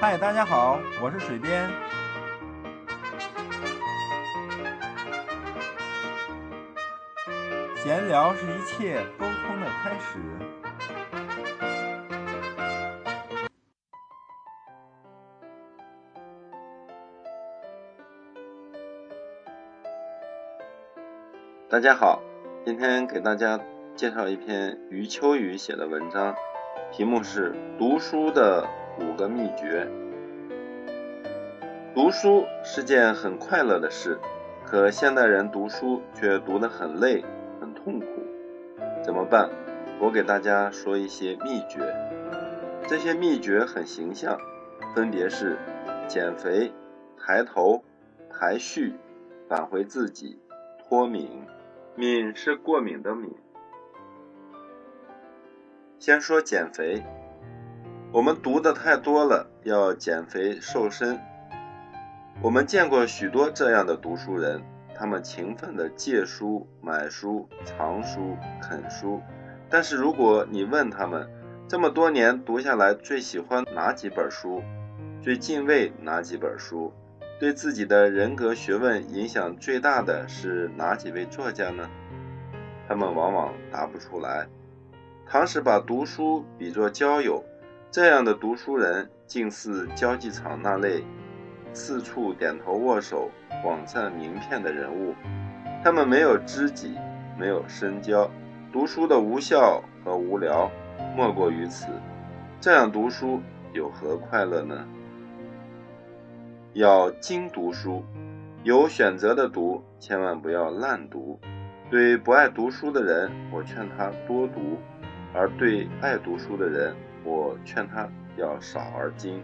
嗨，大家好，我是水边。闲聊是一切沟通的开始。大家好，今天给大家介绍一篇余秋雨写的文章，题目是《读书的五个秘诀》。读书是件很快乐的事，可现代人读书却读得很累、很痛苦，怎么办？我给大家说一些秘诀。这些秘诀很形象，分别是：减肥、抬头、排序、返回自己、脱敏。敏是过敏的敏。先说减肥，我们读的太多了，要减肥瘦身。我们见过许多这样的读书人，他们勤奋的借书、买书、藏书、啃书。但是如果你问他们，这么多年读下来最喜欢哪几本书，最敬畏哪几本书？对自己的人格学问影响最大的是哪几位作家呢？他们往往答不出来。唐史把读书比作交友，这样的读书人近似交际场那类四处点头握手、广赞名片的人物。他们没有知己，没有深交，读书的无效和无聊莫过于此。这样读书有何快乐呢？要精读书，有选择的读，千万不要滥读。对不爱读书的人，我劝他多读；而对爱读书的人，我劝他要少而精。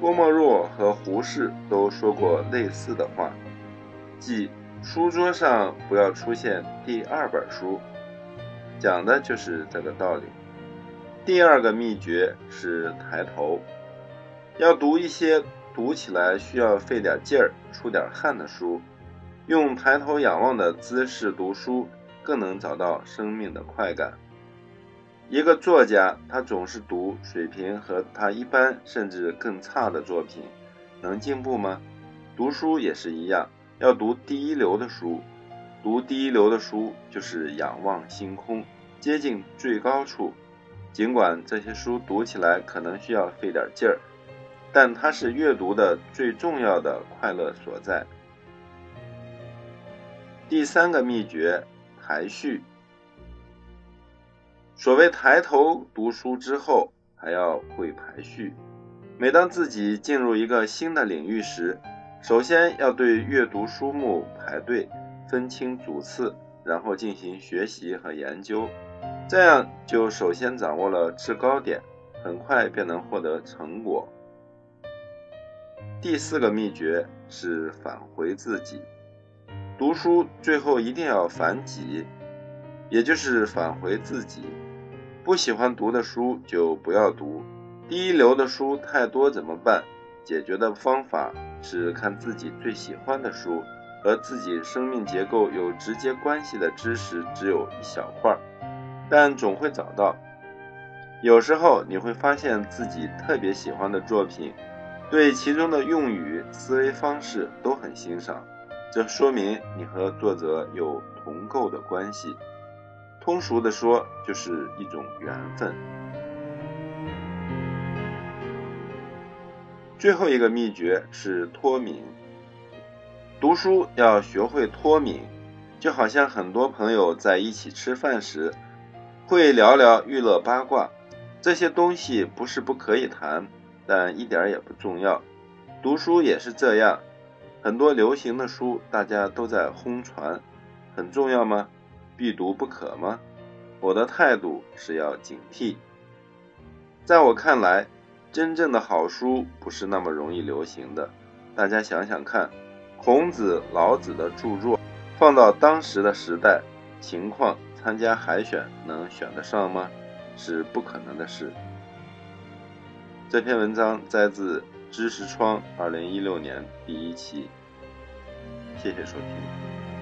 郭沫若和胡适都说过类似的话，即书桌上不要出现第二本书，讲的就是这个道理。第二个秘诀是抬头，要读一些。读起来需要费点劲儿、出点汗的书，用抬头仰望的姿势读书，更能找到生命的快感。一个作家，他总是读水平和他一般甚至更差的作品，能进步吗？读书也是一样，要读第一流的书。读第一流的书，就是仰望星空，接近最高处。尽管这些书读起来可能需要费点劲儿。但它是阅读的最重要的快乐所在。第三个秘诀，排序。所谓抬头读书之后，还要会排序。每当自己进入一个新的领域时，首先要对阅读书目排队，分清主次，然后进行学习和研究。这样就首先掌握了制高点，很快便能获得成果。第四个秘诀是返回自己。读书最后一定要反己，也就是返回自己。不喜欢读的书就不要读。第一流的书太多怎么办？解决的方法是看自己最喜欢的书，和自己生命结构有直接关系的知识只有一小块，但总会找到。有时候你会发现自己特别喜欢的作品。对其中的用语、思维方式都很欣赏，这说明你和作者有同构的关系。通俗的说，就是一种缘分。最后一个秘诀是脱敏。读书要学会脱敏，就好像很多朋友在一起吃饭时，会聊聊娱乐八卦，这些东西不是不可以谈。但一点也不重要，读书也是这样。很多流行的书，大家都在轰传，很重要吗？必读不可吗？我的态度是要警惕。在我看来，真正的好书不是那么容易流行的。大家想想看，孔子、老子的著作，放到当时的时代情况，参加海选能选得上吗？是不可能的事。这篇文章摘自《知识窗》二零一六年第一期，谢谢收听。